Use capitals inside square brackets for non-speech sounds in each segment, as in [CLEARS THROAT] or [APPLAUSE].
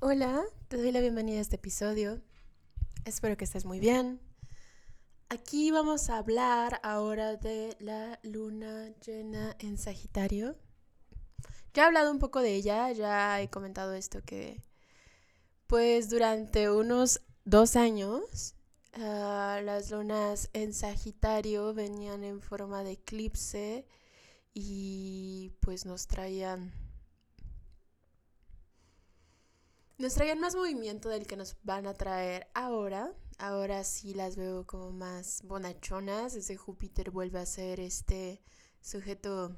Hola, te doy la bienvenida a este episodio. Espero que estés muy bien. Aquí vamos a hablar ahora de la luna llena en Sagitario. Ya he hablado un poco de ella, ya he comentado esto que pues durante unos dos años uh, las lunas en Sagitario venían en forma de eclipse y pues nos traían nos traían más movimiento del que nos van a traer ahora. Ahora sí las veo como más bonachonas. Ese Júpiter vuelve a ser este sujeto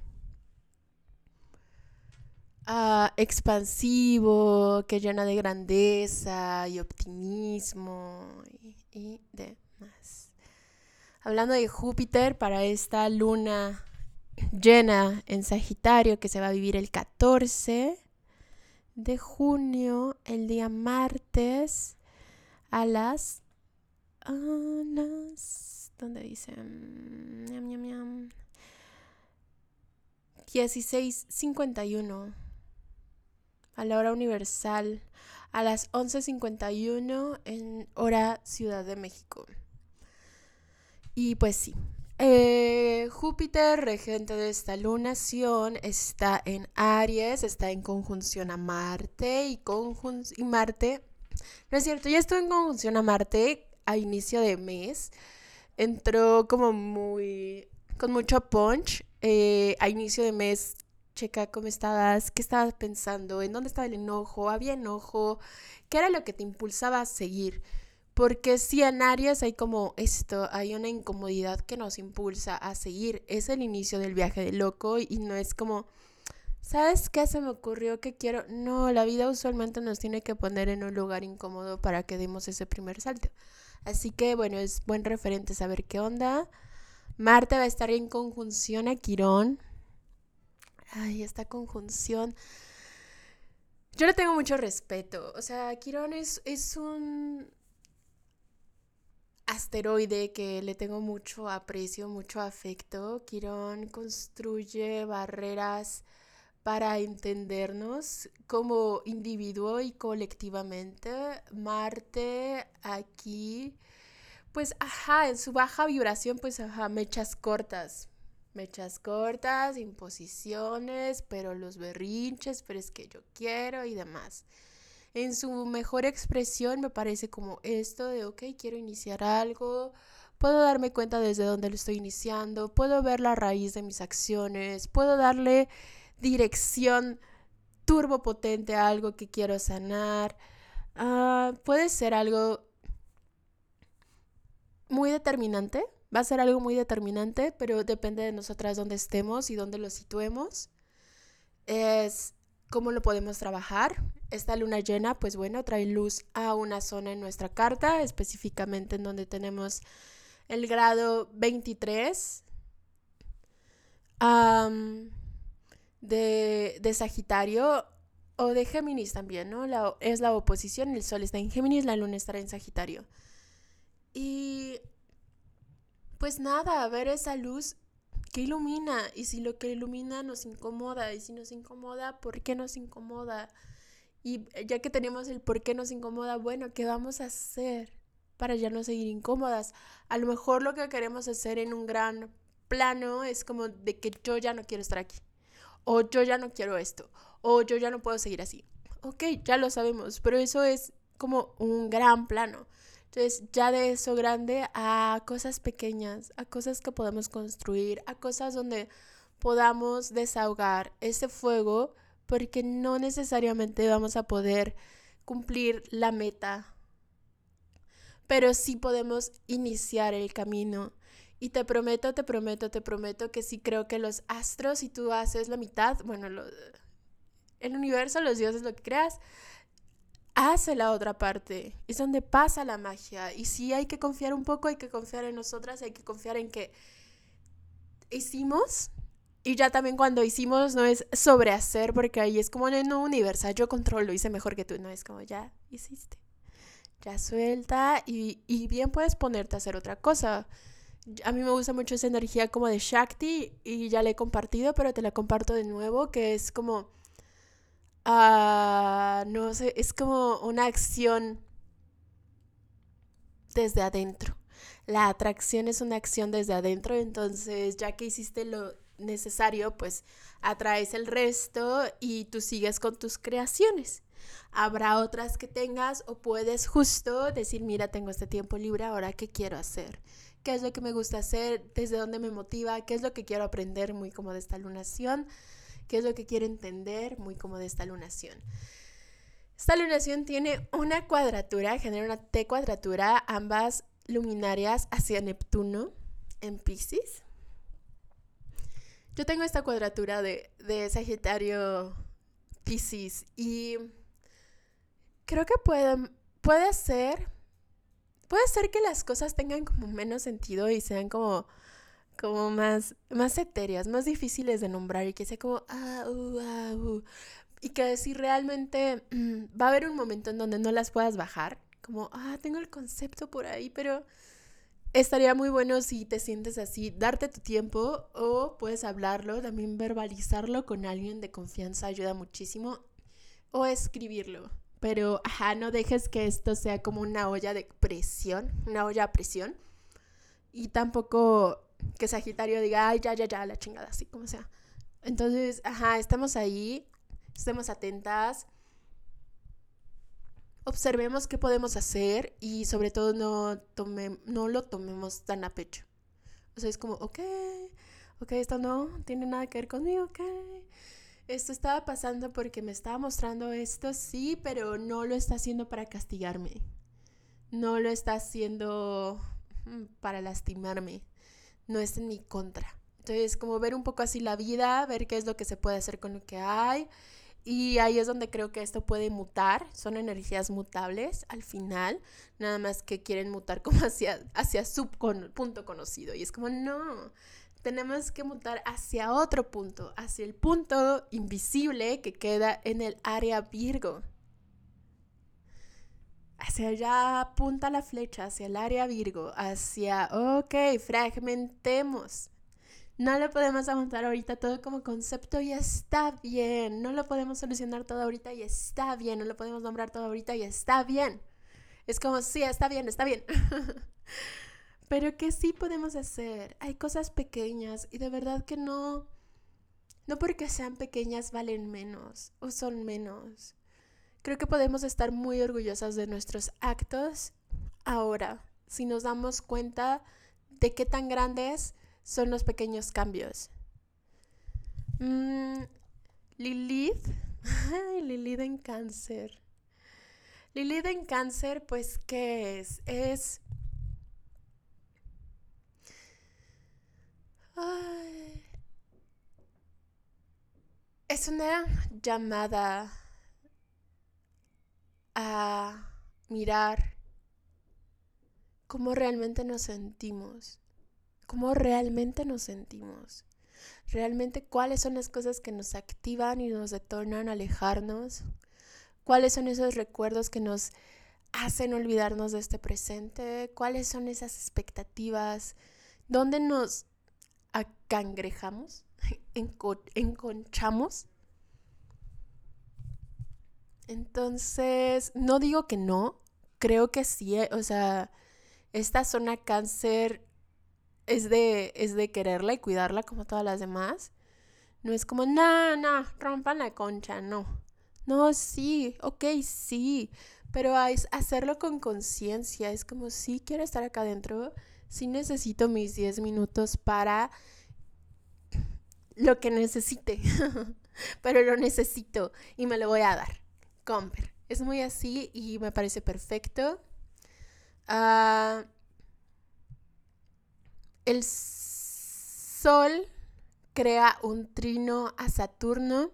uh, expansivo, que llena de grandeza y optimismo y, y demás. Hablando de Júpiter, para esta luna llena en Sagitario que se va a vivir el 14 de junio, el día martes, a las... A las ¿Dónde dice? 16.51 a la hora universal a las 11.51 en hora Ciudad de México. Y pues sí, eh, Júpiter, regente de esta lunación, está en Aries, está en conjunción a Marte y, y Marte, no es cierto, ya estuvo en conjunción a Marte a inicio de mes, entró como muy, con mucho punch, eh, a inicio de mes, checa cómo estabas, qué estabas pensando, en dónde estaba el enojo, había enojo, qué era lo que te impulsaba a seguir. Porque si en Aries hay como esto, hay una incomodidad que nos impulsa a seguir. Es el inicio del viaje de loco y no es como, ¿sabes qué se me ocurrió que quiero? No, la vida usualmente nos tiene que poner en un lugar incómodo para que demos ese primer salto. Así que bueno, es buen referente saber qué onda. Marte va a estar en conjunción a Quirón. Ay, esta conjunción. Yo le tengo mucho respeto. O sea, Quirón es, es un asteroide que le tengo mucho aprecio, mucho afecto. Quirón construye barreras para entendernos como individuo y colectivamente. Marte aquí, pues, ajá, en su baja vibración, pues, ajá, mechas cortas. Mechas cortas, imposiciones, pero los berrinches, pero es que yo quiero y demás en su mejor expresión me parece como esto de, ok, quiero iniciar algo, puedo darme cuenta desde dónde lo estoy iniciando, puedo ver la raíz de mis acciones, puedo darle dirección turbopotente a algo que quiero sanar. Ah, puede ser algo muy determinante, va a ser algo muy determinante, pero depende de nosotras dónde estemos y dónde lo situemos. Es cómo lo podemos trabajar. Esta luna llena, pues bueno, trae luz a una zona en nuestra carta, específicamente en donde tenemos el grado 23 de, Sagitario o de Géminis también, ¿no? Es la oposición, el Sol está en Géminis, la Luna estará en Sagitario. Y pues nada, ver esa luz que ilumina? Y si lo que ilumina nos incomoda, y si nos incomoda, ¿por qué nos incomoda? Y ya que tenemos el por qué nos incomoda, bueno, ¿qué vamos a hacer para ya no seguir incómodas? A lo mejor lo que queremos hacer en un gran plano es como de que yo ya no quiero estar aquí, o yo ya no quiero esto, o yo ya no puedo seguir así. Ok, ya lo sabemos, pero eso es como un gran plano. Entonces, ya de eso grande a cosas pequeñas, a cosas que podemos construir, a cosas donde podamos desahogar ese fuego, porque no necesariamente vamos a poder cumplir la meta, pero sí podemos iniciar el camino. Y te prometo, te prometo, te prometo que sí creo que los astros, si tú haces la mitad, bueno, el universo, los dioses, lo que creas, hace la otra parte. Es donde pasa la magia. Y si hay que confiar un poco, hay que confiar en nosotras, hay que confiar en que hicimos. Y ya también cuando hicimos no es sobrehacer, porque ahí es como en no universal, yo controlo, hice mejor que tú. No es como ya hiciste. Ya suelta y, y bien puedes ponerte a hacer otra cosa. A mí me gusta mucho esa energía como de Shakti y ya la he compartido, pero te la comparto de nuevo, que es como no, no sé, es como una acción desde adentro. La atracción es una acción desde adentro, entonces ya que hiciste lo necesario, pues atraes el resto y tú sigues con tus creaciones. Habrá otras que tengas o puedes justo decir, mira, tengo este tiempo libre, ahora qué quiero hacer, qué es lo que me gusta hacer, desde dónde me motiva, qué es lo que quiero aprender, muy como de esta lunación, qué es lo que quiero entender, muy como de esta lunación. Esta lunación tiene una cuadratura, genera una T cuadratura, ambas luminarias hacia Neptuno en Pisces. Yo tengo esta cuadratura de, de Sagitario Pisces y creo que puede, puede ser, puede ser que las cosas tengan como menos sentido y sean como, como más, más etéreas, más difíciles de nombrar y que sea como, ah, uh, ah, uh. Y que si realmente va a haber un momento en donde no las puedas bajar, como, ah, tengo el concepto por ahí, pero estaría muy bueno si te sientes así, darte tu tiempo o puedes hablarlo, también verbalizarlo con alguien de confianza ayuda muchísimo o escribirlo. Pero, ajá, no dejes que esto sea como una olla de presión, una olla a presión. Y tampoco que Sagitario diga, ay, ya, ya, ya, la chingada, así como sea. Entonces, ajá, estamos ahí, estemos atentas, observemos qué podemos hacer y sobre todo no, tome, no lo tomemos tan a pecho. O sea, es como, ok, ok, esto no tiene nada que ver conmigo, ok. Esto estaba pasando porque me estaba mostrando esto, sí, pero no lo está haciendo para castigarme. No lo está haciendo para lastimarme. No es en mi contra. Entonces, como ver un poco así la vida, ver qué es lo que se puede hacer con lo que hay y ahí es donde creo que esto puede mutar, son energías mutables al final, nada más que quieren mutar [LAUGHS] como hacia, hacia su punto conocido. Y es como, no, tenemos que mutar hacia otro punto, hacia el punto invisible que queda en el área Virgo. Hacia allá apunta la flecha, hacia el área Virgo, hacia, ok, fragmentemos no lo podemos aguantar ahorita todo como concepto y está bien. No lo podemos solucionar todo ahorita y está bien. No lo podemos nombrar todo ahorita y está bien. Es como, sí, está bien, está bien. [LAUGHS] Pero que sí podemos hacer. Hay cosas pequeñas y de verdad que no, no porque sean pequeñas valen menos o son menos. Creo que podemos estar muy orgullosas de nuestros actos ahora, si nos damos cuenta de qué tan grandes son los pequeños cambios. Mm, Lilith, [LAUGHS] Lilith en cáncer. Lilith en cáncer, pues, ¿qué es? Es... es una llamada a mirar cómo realmente nos sentimos cómo realmente nos sentimos. Realmente cuáles son las cosas que nos activan y nos detonan a alejarnos. Cuáles son esos recuerdos que nos hacen olvidarnos de este presente. Cuáles son esas expectativas. ¿Dónde nos acangrejamos? [LAUGHS] ¿Enconchamos? Entonces, no digo que no, creo que sí, eh, o sea, esta zona cáncer es de, es de quererla y cuidarla como todas las demás. No es como, no, no, rompan la concha, no. No, sí, ok, sí, pero es hacerlo con conciencia. Es como, sí, quiero estar acá adentro, sí necesito mis 10 minutos para lo que necesite, [LAUGHS] pero lo necesito y me lo voy a dar. Comper. Es muy así y me parece perfecto. Ah el Sol crea un trino a Saturno.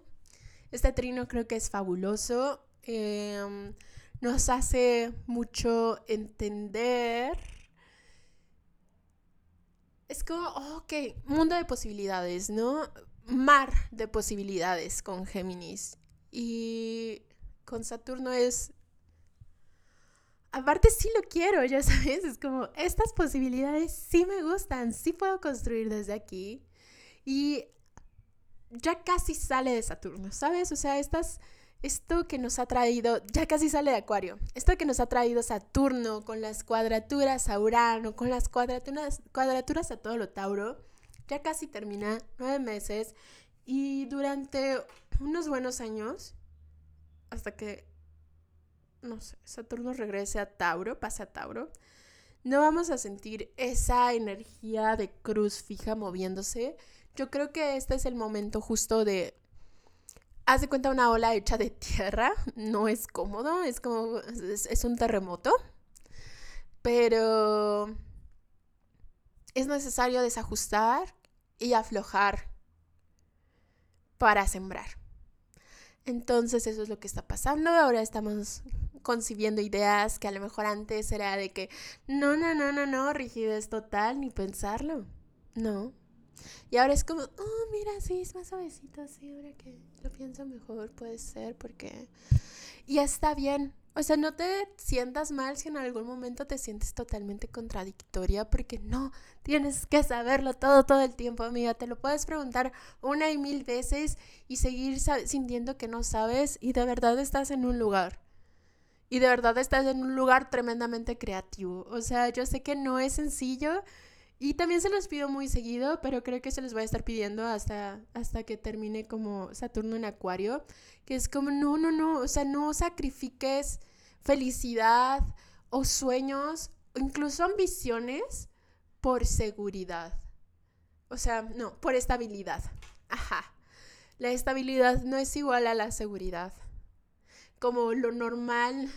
Este trino creo que es fabuloso. Em, nos hace mucho entender. Es como, ok, mundo de posibilidades, ¿no? Mar de posibilidades con Géminis. Y con Saturno es aparte sí lo quiero, ya [LAUGHS] sabes, es como, estas posibilidades sí me gustan, sí puedo construir desde aquí. Y ya casi sale de Saturno, ¿sabes? O sea, estas, esto que nos ha traído, ya casi sale de Acuario, esto que nos ha traído Saturno con las cuadraturas a Urano, con las cuadraturas, cuadraturas a todo lo Tauro, ya casi termina, nueve meses, y durante unos buenos años, hasta que, no sé, Saturno regrese a Tauro, pase a Tauro, no vamos a sentir esa energía de cruz fija moviéndose. Yo creo que este es el momento justo de haz de cuenta una ola hecha de tierra, [LAUGHS] no es cómodo, es como, es, un terremoto, pero es necesario desajustar y aflojar para sembrar. Entonces eso es lo que está pasando. Ahora estamos concibiendo ideas que a lo mejor antes era de que no, no, no, no, no, rigidez total, ni pensarlo. No, y ahora es como, oh, mira, sí, es más suavecito, sí, ahora que lo pienso mejor puede ser porque... Y está bien. O sea, no te sientas mal si en algún momento te sientes totalmente contradictoria, porque no, tienes que saberlo todo, todo el tiempo, amiga. Te lo puedes preguntar una y mil veces y seguir sintiendo que no sabes y de verdad estás en un lugar. Y de verdad estás en un lugar tremendamente creativo. O sea, yo sé que no es sencillo, y también se los pido muy seguido, pero creo que se los voy a estar pidiendo hasta, hasta que termine como Saturno en Acuario, que es como, no, no, no, o sea, no sacrifiques felicidad o sueños, incluso ambiciones, por seguridad. O sea, no, por estabilidad. Ajá. La estabilidad no es igual a la seguridad. Como lo normal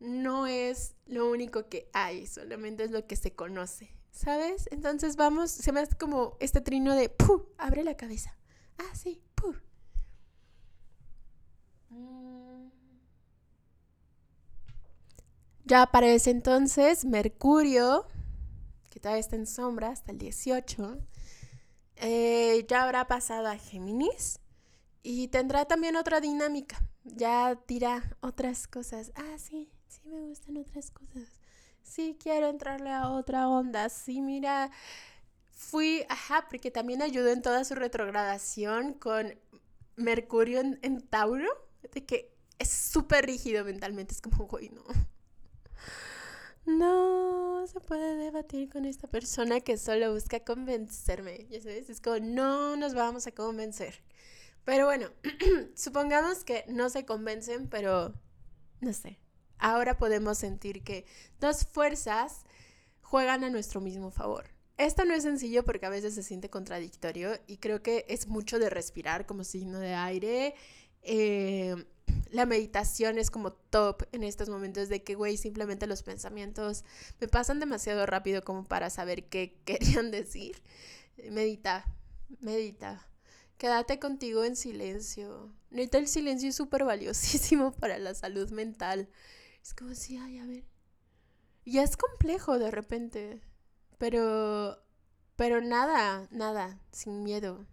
no es lo único que hay, solamente es lo que se conoce, ¿sabes? Entonces vamos, se me hace como este trino de, ¡puh! Abre la cabeza. Ah, sí, ¡puh! Mm. Ya aparece entonces Mercurio, que todavía está en sombra hasta el 18. Eh, ya habrá pasado a Géminis y tendrá también otra dinámica. Ya dirá otras cosas. Ah, sí, sí me gustan otras cosas. Sí quiero entrarle a otra onda. Sí, mira, fui, ajá, porque también ayudó en toda su retrogradación con Mercurio en, Tauro, de que es súper rígido mentalmente. Es como, güey, no. No se puede debatir con esta persona que solo busca convencerme. Ya sabes, es como, no nos vamos a convencer. Pero bueno, [CLEARS THROAT] supongamos que no se convencen, pero no sé, ahora podemos sentir que dos fuerzas juegan a nuestro mismo favor. Esto no es sencillo porque a veces se siente contradictorio y creo que es mucho de respirar como signo de aire. Eh, la meditación es como top en estos momentos de que, güey, simplemente los pensamientos me pasan demasiado rápido como para saber qué [LAUGHS] querían decir. Medita, medita. Quédate contigo en silencio. Neta, el silencio es súper valiosísimo [LAUGHS] para la salud mental. Es como si, ay, a ver. Y es complejo de repente. Pero. Pero nada, nada, sin miedo.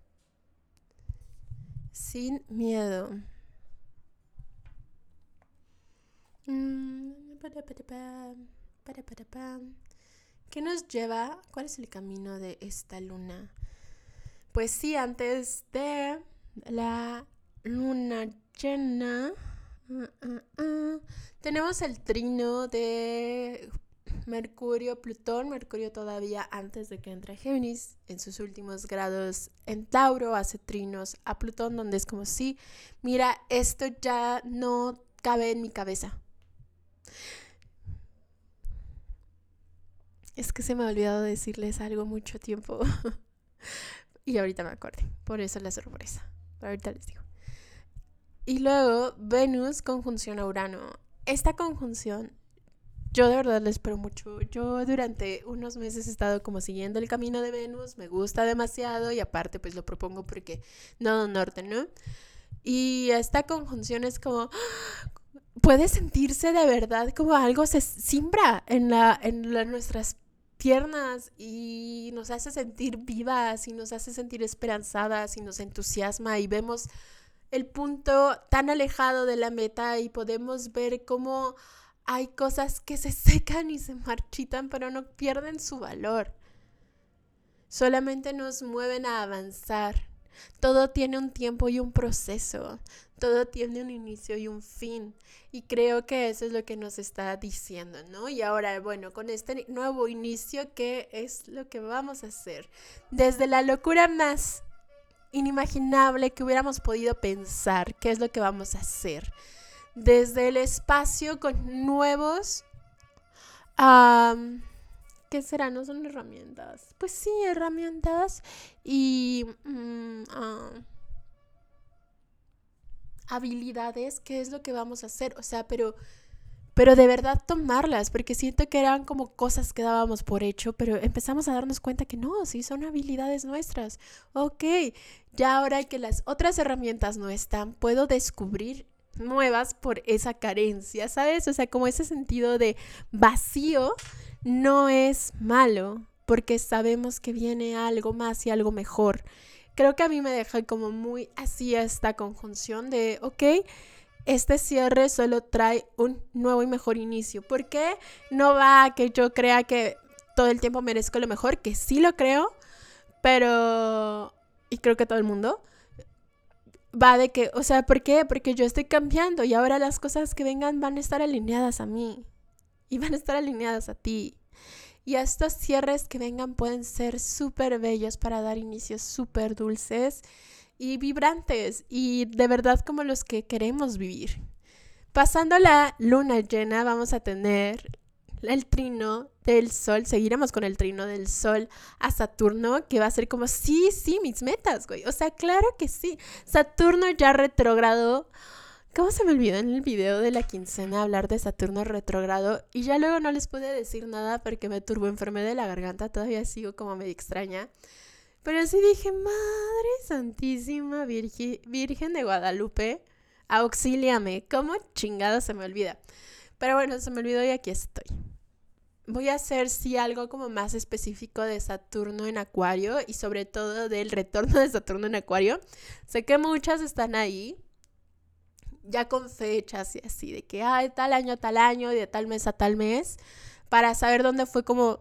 Sin miedo. Mm, ¿Qué nos lleva? ¿Cuál es el camino de esta luna? Pues sí, antes de la luna llena. Ah, ah, ah. Tenemos el trino de Mercurio, Plutón, Mercurio todavía antes de que entre Géminis, en sus últimos grados en Tauro, hace trinos a Plutón, donde es como si, mira, esto ya no cabe en mi cabeza. Es que se me ha olvidado decirles algo mucho tiempo. [LAUGHS] y ahorita me acordé, por eso la sorpresa. Ahorita les digo. Y luego Venus conjunción a Urano. Esta conjunción, yo de verdad la espero mucho. Yo durante unos meses he estado como siguiendo el camino de Venus, me gusta demasiado y aparte pues lo propongo porque no norte, ¿no? Y esta conjunción es como puede sentirse de verdad como algo se simbra en la en nuestras piernas y nos hace sentir vivas y nos hace sentir esperanzadas y nos entusiasma y vemos el punto tan alejado de la meta y podemos ver cómo hay cosas que se secan y se marchitan, pero no pierden su valor. Solamente nos mueven a avanzar, Todo tiene un tiempo y un proceso. Todo tiene un inicio y un fin. Y creo que eso es lo que nos está diciendo, ¿no? Y ahora, bueno, con este nuevo inicio, ¿qué es lo que vamos a hacer? Desde la locura más inimaginable que hubiéramos podido pensar, ¿qué es lo que vamos a hacer? Desde el espacio con nuevos... ¿Qué será? No son herramientas. Pues sí, herramientas y... Mm, ah, habilidades, qué es lo que vamos a hacer, o sea, pero pero de verdad tomarlas, porque siento que eran como cosas que dábamos por hecho, pero empezamos a darnos cuenta que no, sí son habilidades nuestras. Ok, ya ahora que las otras herramientas no están, puedo descubrir nuevas por esa carencia, ¿sabes? O sea, como ese sentido de vacío no es malo, porque sabemos que viene algo más y algo mejor creo que a mí me deja como muy así esta conjunción de, ok, este cierre solo trae un nuevo y mejor inicio. ¿Por qué no va a que yo crea que todo el tiempo merezco lo mejor? Que sí lo creo, pero... Y creo que todo el mundo va de que, o sea, ¿por qué? Porque yo estoy cambiando y ahora las cosas que vengan van a estar alineadas a mí y van a estar alineadas a ti. Y estos cierres que vengan pueden ser súper bellos para dar inicios súper dulces y vibrantes y de verdad como los que queremos vivir. Pasando la luna llena vamos a tener el trino del sol, seguiremos con el trino del sol a Saturno, que va a ser como, sí, sí, mis metas, güey. O sea, claro que sí. Saturno ya retrogrado ¿Cómo se me olvidó en el video de la quincena hablar de Saturno retrógrado? Y ya luego no les pude decir nada porque me turbo enfermé de la garganta, todavía sigo como medio extraña. Pero sí dije, Madre Santísima Virgen, Virgen de Guadalupe, auxíliame. ¿Cómo chingado se me olvida? Pero bueno, se me olvidó y aquí estoy. Voy a hacer sí algo como más específico de Saturno en Acuario y sobre todo del retorno de Saturno en Acuario. Sé que muchas están ahí, ya con fechas y así, de que, ah, tal año a tal año, y de tal mes a tal mes, para saber dónde fue como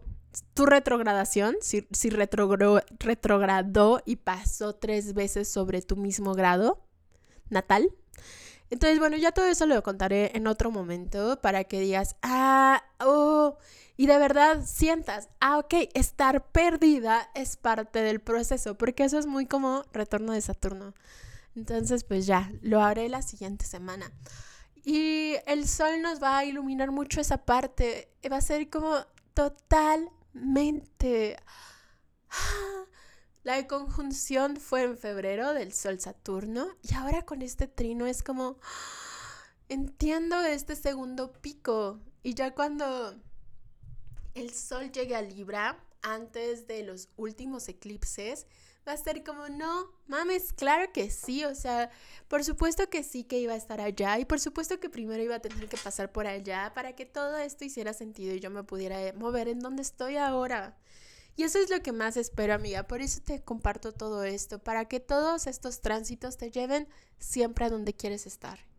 tu retrogradación, si, si retrogradó y pasó tres veces sobre tu mismo grado natal. Entonces, bueno, ya todo eso lo contaré en otro momento para que digas, ah, oh, y de verdad sientas, ah, ok, estar perdida es parte del proceso, porque eso es muy como retorno de Saturno. Entonces, pues ya, lo haré la siguiente semana. Y el sol nos va a iluminar mucho esa parte. Va a ser como totalmente... [GASPS] La conjunción fue en febrero del Sol Saturno y ahora con este trino es como [GASPS] entiendo este segundo pico y ya cuando el Sol llegue a Libra antes de los últimos eclipses va a ser como, no, mames, claro que sí, o sea, por supuesto que sí que iba a estar allá y por supuesto que primero iba a tener que pasar por allá para que todo esto hiciera sentido y yo me pudiera mover en donde estoy ahora. Y eso es lo que más espero, amiga. Por eso te comparto todo esto, para que todos estos tránsitos te lleven siempre a donde quieres estar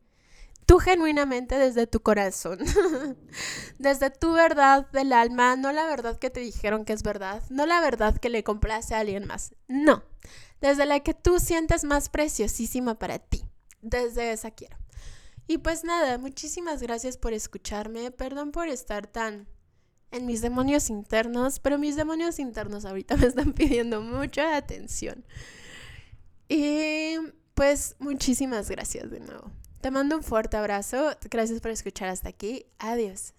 tú genuinamente desde tu corazón, [LAUGHS] desde tu verdad del alma, no la verdad que te dijeron que es verdad, no la verdad que le complace a alguien más, no, desde la que tú sientes más preciosísima para ti, desde esa quiero. Y pues nada, muchísimas gracias por escucharme, perdón por estar tan en mis demonios internos, pero mis demonios internos ahorita me están pidiendo mucha atención. Y pues muchísimas gracias de nuevo. Te mando un fuerte abrazo. Gracias por escuchar hasta aquí. Adiós.